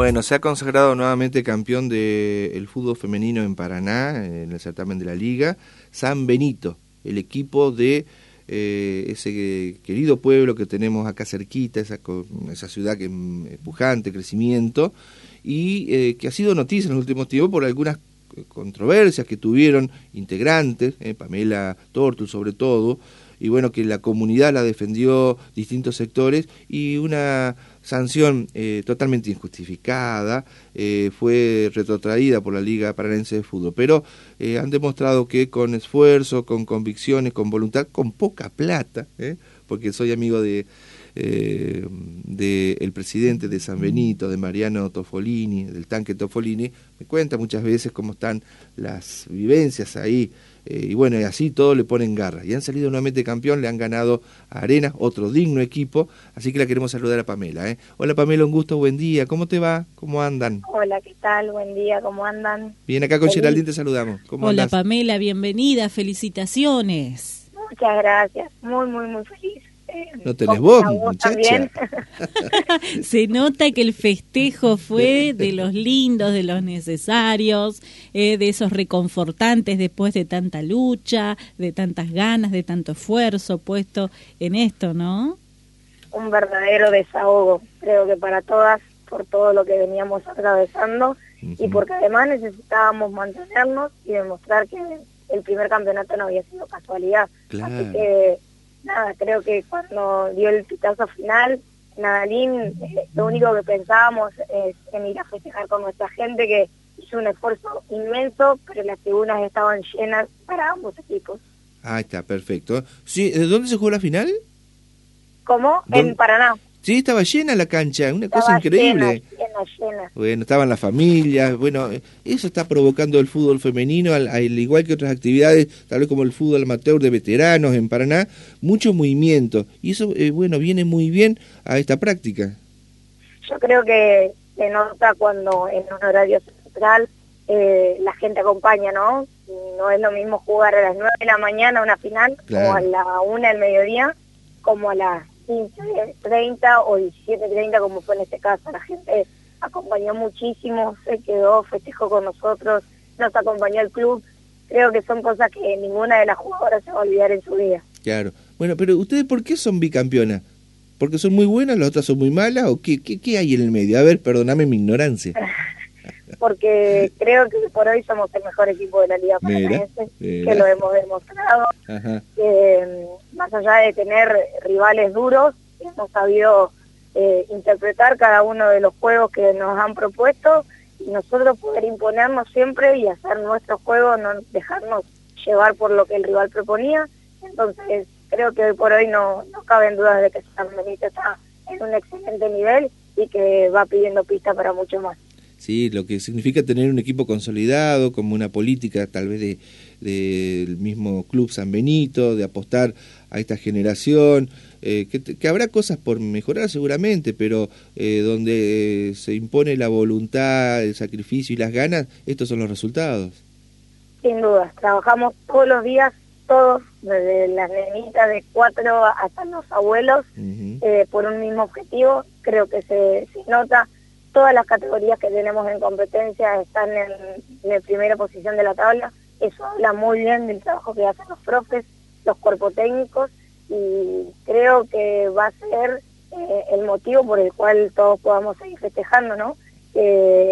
Bueno, se ha consagrado nuevamente campeón del fútbol femenino en Paraná, en el certamen de la liga, San Benito, el equipo de eh, ese querido pueblo que tenemos acá cerquita, esa, esa ciudad que es pujante, crecimiento, y eh, que ha sido noticia en los últimos tiempos por algunas controversias que tuvieron integrantes, eh, Pamela Tortul sobre todo, y bueno, que la comunidad la defendió distintos sectores y una sanción eh, totalmente injustificada eh, fue retrotraída por la Liga Paranense de Fútbol. Pero eh, han demostrado que con esfuerzo, con convicciones, con voluntad, con poca plata, porque soy amigo de del presidente de San Benito, de Mariano Tofolini, del tanque Tofolini, me cuenta muchas veces cómo están las vivencias ahí eh, y bueno, y así todos le ponen garra. Y han salido nuevamente campeón, le han ganado a Arena, otro digno equipo. Así que la queremos saludar a Pamela. ¿eh? Hola Pamela, un gusto, buen día. ¿Cómo te va? ¿Cómo andan? Hola, ¿qué tal? Buen día, ¿cómo andan? Bien, acá con Geraldine te saludamos. ¿Cómo Hola Pamela, bienvenida, felicitaciones. Muchas gracias, muy, muy, muy feliz. No tenés voz, muchacha. Se nota que el festejo fue de los lindos, de los necesarios, eh, de esos reconfortantes después de tanta lucha, de tantas ganas, de tanto esfuerzo puesto en esto, ¿no? Un verdadero desahogo, creo que para todas, por todo lo que veníamos atravesando y porque además necesitábamos mantenernos y demostrar que el primer campeonato no había sido casualidad. Así que nada, creo que cuando dio el pitazo final, Nadalín, eh, lo único que pensábamos es en ir a festejar con nuestra gente, que hizo un esfuerzo inmenso, pero las tribunas estaban llenas para ambos equipos. Ah, está, perfecto. Sí, ¿De dónde se jugó la final? ¿Cómo? En Paraná. Sí, estaba llena la cancha, una cosa increíble. Llena, llena, Bueno, estaban las familias, bueno, eso está provocando el fútbol femenino, al, igual que otras actividades, tal vez como el fútbol amateur de veteranos en Paraná, mucho movimiento. Y eso, eh, bueno, viene muy bien a esta práctica. Yo creo que se nota cuando en un horario central eh, la gente acompaña, ¿no? No es lo mismo jugar a las 9 de la mañana una final, o a la 1 del mediodía, como a las 15.30 o 17.30 como fue en este caso. La gente acompañó muchísimo, se quedó, festejó con nosotros, nos acompañó el club. Creo que son cosas que ninguna de las jugadoras se va a olvidar en su vida. Claro. Bueno, pero ¿ustedes por qué son bicampeonas? ¿Porque son muy buenas, las otras son muy malas? ¿O qué, qué, qué hay en el medio? A ver, perdóname mi ignorancia. porque creo que por hoy somos el mejor equipo de la Liga Paranaense, que lo hemos demostrado. Mm, más allá de tener rivales duros, hemos sabido eh, interpretar cada uno de los juegos que nos han propuesto y nosotros poder imponernos siempre y hacer nuestro juego, no dejarnos llevar por lo que el rival proponía. Entonces, creo que hoy por hoy no, no caben dudas de que San Benito está en un excelente nivel y que va pidiendo pista para mucho más. ¿Sí? lo que significa tener un equipo consolidado, como una política tal vez del de, mismo Club San Benito, de apostar a esta generación, eh, que, habrá cosas por mejorar seguramente, pero eh, donde se impone la voluntad, el sacrificio y las ganas, estos son los resultados. Sin duda, trabajamos todos los días, todos, desde las nenitas de cuatro hasta los abuelos, eh, por un mismo objetivo, creo que se, se nota todas las categorías que tenemos en competencia están en, la primera posición de la tabla. Eso habla muy bien del trabajo que hacen los profes, los cuerpos técnicos y creo que va a ser eh, el motivo por el cual todos podamos seguir festejando, ¿no?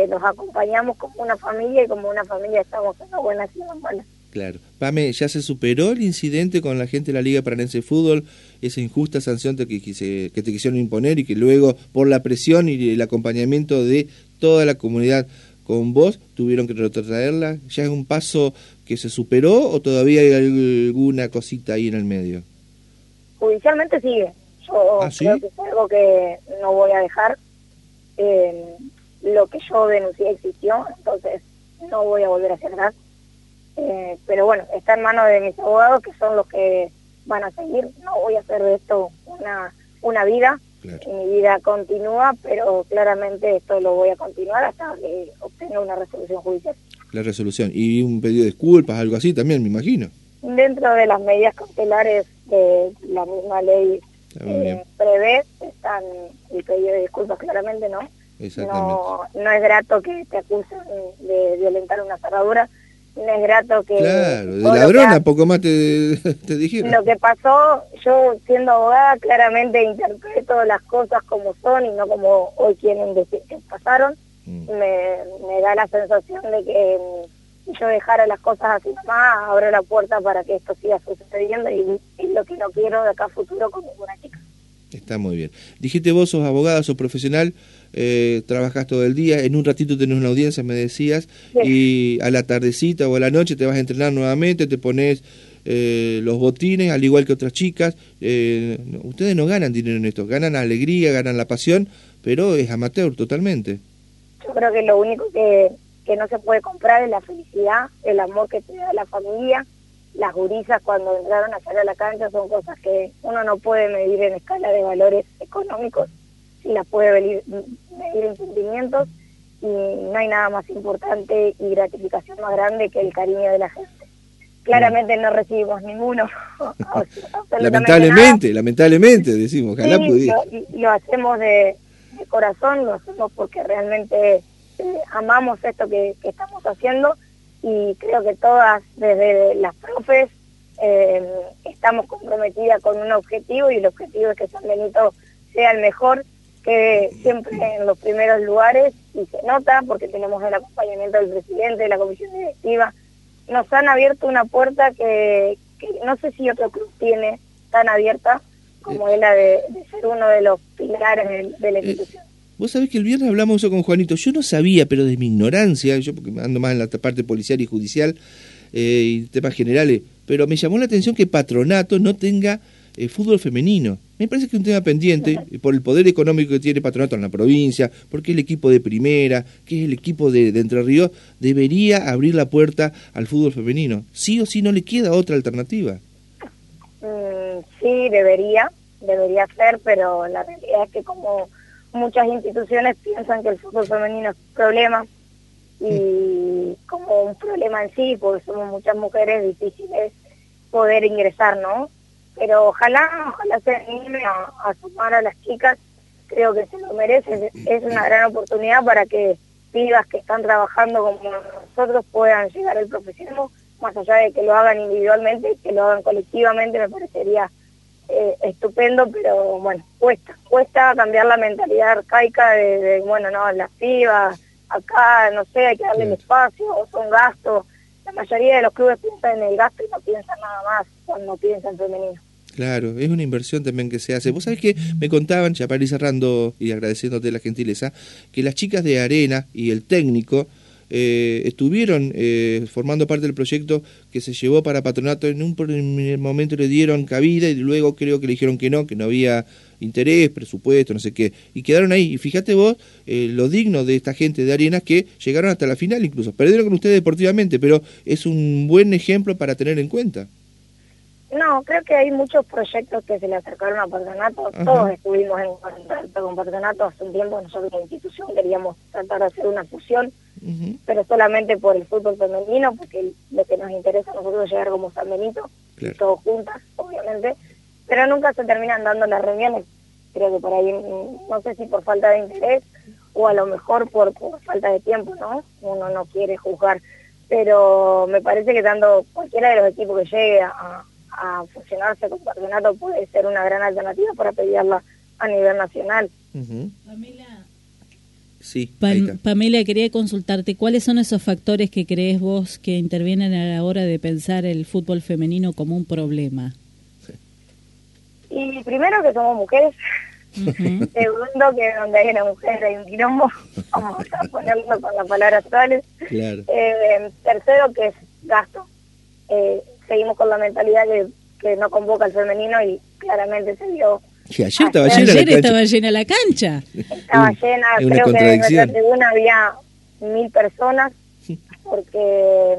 Nos acompañamos como una familia y como una familia estamos en la buena y en buenas. Claro. Pame, ¿ya se superó el incidente con la gente de la Liga Paranense de Fútbol? Esa injusta sanción que, que, te quisieron imponer y que luego, por la presión y el acompañamiento de toda la comunidad con vos, tuvieron que retrotraerla. ¿Ya es un paso que se superó o todavía hay alguna cosita ahí en el medio? Judicialmente sigue. Yo ¿Ah, creo que es algo que no voy a dejar. Eh, lo que yo denuncié existió, entonces no voy a volver a hacer nada eh, pero bueno, está en manos de mis abogados que son los que van a seguir. No voy a hacer de esto una, una vida, mi vida continúa, pero claramente esto lo voy a continuar hasta que obtenga una resolución judicial. La resolución. ¿Y un pedido de disculpas, algo así también, me imagino? Dentro de las medidas cautelares que la misma ley eh, prevé, están el pedido de disculpas claramente, ¿no? No, no es grato que te acusen de violentar una cerradura, no es grato que... Claro, de ladrona, poco más te, te dijeron. Lo que pasó, yo siendo abogada claramente interpreto las cosas como son y no como hoy quieren decir que pasaron. Mm. Me, me da la sensación de que si yo dejara las cosas así nomás, abro la puerta para que esto siga sucediendo y, y lo que no quiero de acá a futuro con ninguna. Está muy bien. Dijiste vos, sos abogada, sos profesional, eh, trabajás todo el día, en un ratito tenés una audiencia, me decías, y a la tardecita o a la noche te vas a entrenar nuevamente, te pones eh, los botines, al igual que otras chicas. Eh, ustedes no ganan dinero en esto, ganan alegría, ganan la pasión, pero es amateur totalmente. Yo creo que lo único que, que no se puede comprar es la felicidad, el amor que te da la familia las gurisas cuando entraron a salir a la cancha son cosas que uno no puede medir en escala de valores económicos, si las puede medir, en sentimientos y no hay nada más importante y gratificación más grande que el cariño de la gente. Claramente no recibimos ninguno. lamentablemente, lamentablemente decimos, ojalá pudiera. Lo, hacemos de, corazón, lo hacemos porque realmente eh, amamos esto que estamos haciendo y creo que todas, desde las profes, eh, estamos comprometidas con un objetivo y el objetivo es que San Benito sea el mejor, que siempre en los primeros lugares y se nota porque tenemos el acompañamiento del presidente, de la comisión directiva, nos han abierto una puerta que, no sé si otro club tiene tan abierta como es la de, ser uno de los pilares de la institución. Vos sabés que el viernes hablamos eso con Juanito. Yo no sabía, pero de mi ignorancia, yo porque ando más en la parte policial y judicial eh, y temas generales, pero me llamó la atención que Patronato no tenga eh, fútbol femenino. Me parece que es un tema pendiente por el poder económico que tiene Patronato en la provincia, porque el equipo de primera, que es el equipo de, Entre Ríos, debería abrir la puerta al fútbol femenino. Sí o sí no le queda otra alternativa. Mm, sí, debería, debería ser, pero la realidad es que como muchas instituciones piensan que el fútbol femenino es un problema y como un problema en sí, porque somos muchas mujeres difíciles poder ingresar, ¿no? Pero ojalá, ojalá se anime a, sumar a las chicas, creo que se lo merece, es una gran oportunidad para que pibas que están trabajando como nosotros puedan llegar al profesionalismo, más allá de que lo hagan individualmente, que lo hagan colectivamente, me parecería eh, estupendo, pero bueno, cuesta, cuesta cambiar la mentalidad arcaica de, bueno, no, las pibas, acá, no sé, hay que darle el espacio, o son gastos. La mayoría de los clubes piensan en el gasto y no piensan nada más cuando piensan en femenino. Claro, es una inversión también que se hace. Vos sabés que me contaban, ya para ir cerrando y agradeciéndote la gentileza, que las chicas de Arena y el técnico eh, estuvieron eh, formando parte del proyecto que se llevó para patronato. En un primer momento le dieron cabida y luego creo que le dijeron que no, que no había interés, presupuesto, no sé qué. Y quedaron ahí. Y fíjate vos eh, lo digno de esta gente de Arenas que llegaron hasta la final incluso. Perdieron con ustedes deportivamente, pero es un buen ejemplo para tener en cuenta. No, creo que hay muchos proyectos que se le acercaron a Patronato. Todos estuvimos en contacto con Patronato hace un tiempo. Nosotros, la institución, queríamos tratar de hacer una fusión, pero solamente por el fútbol femenino, porque lo que nos interesa a nosotros es llegar como San Benito, todos juntas, obviamente. Pero nunca se terminan dando las reuniones. Creo que por ahí, no sé si por falta de interés o a lo mejor por, por falta de tiempo, ¿no? Uno no quiere juzgar. Pero me parece que tanto cualquiera de los equipos que llegue a a fusionarse con Patronato puede ser una gran alternativa para pedirla a nivel nacional. Pamela. Sí, Pamela, quería consultarte, ¿cuáles son esos factores que crees vos que intervienen a la hora de pensar el fútbol femenino como un problema? Y primero que somos mujeres, segundo que donde hay una mujer hay un quilombo, vamos a ponerlo con las palabras actuales, eh, tercero que es gasto, eh, seguimos con la mentalidad que, que no convoca al femenino y claramente se vio. Ayer estaba llena la cancha. estaba llena la cancha. Estaba llena, creo que en nuestra tribuna había mil personas porque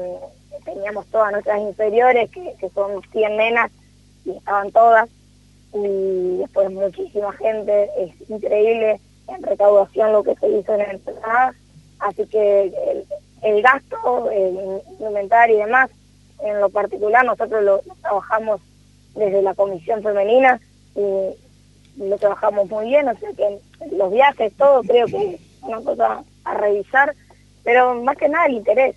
teníamos todas nuestras inferiores, que, que son 100 nenas, y estaban todas, y después muchísima gente, es increíble en recaudación lo que se hizo en el entrada, así que el, el gasto, el inventario y demás, en lo particular nosotros lo, trabajamos desde la comisión femenina y lo trabajamos muy bien, o sea que los viajes, todo, creo que una cosa a revisar, pero más que nada el interés.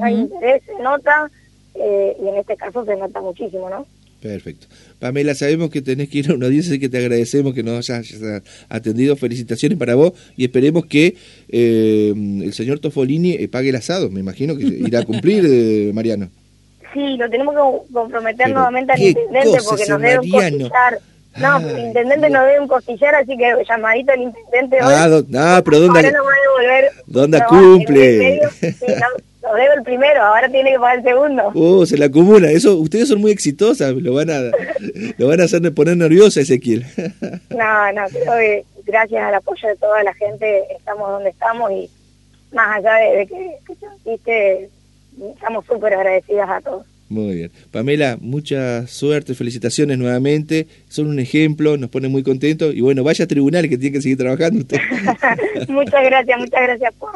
Hay interés, se nota, eh, y en este caso se nota muchísimo, ¿no? Perfecto. Pamela, sabemos que tenés que ir a una audiencia, así que te agradecemos que nos hayas atendido. Felicitaciones para vos y esperemos que eh, el señor Tofolini eh, pague el asado. Me imagino que irá a cumplir, eh, Mariano. Sí, lo tenemos que comprometer nuevamente al intendente porque nos debe un costillar. No, ah, el intendente nos debe un costillar, así que llamadito al intendente hoy. Ah, no, pero ¿dónde, ¿dónde cumple? lo debe el primero, ahora tiene que pagar el segundo. Uh, se la acumula. Eso, ustedes son muy exitosas, lo van a, lo van a hacer poner nerviosa Ezequiel. no, no, creo que gracias al apoyo de toda la gente estamos donde estamos y más allá de, que, que estamos súper agradecidas a todos. Muy bien. Pamela, mucha suerte, felicitaciones nuevamente. Son un ejemplo, nos pone muy contentos. Y bueno, vaya a tribunal que tiene que seguir trabajando usted. muchas gracias, muchas gracias por,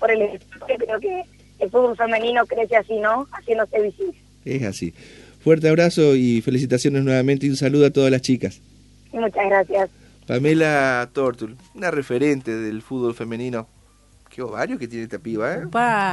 por el. Creo que el fútbol femenino crece así, ¿no? Haciéndose visible. Es así. Fuerte abrazo y felicitaciones nuevamente y un saludo a todas las chicas. Muchas gracias. Pamela Tortul, una referente del fútbol femenino. Qué ovario que tiene esta piba, ¿eh?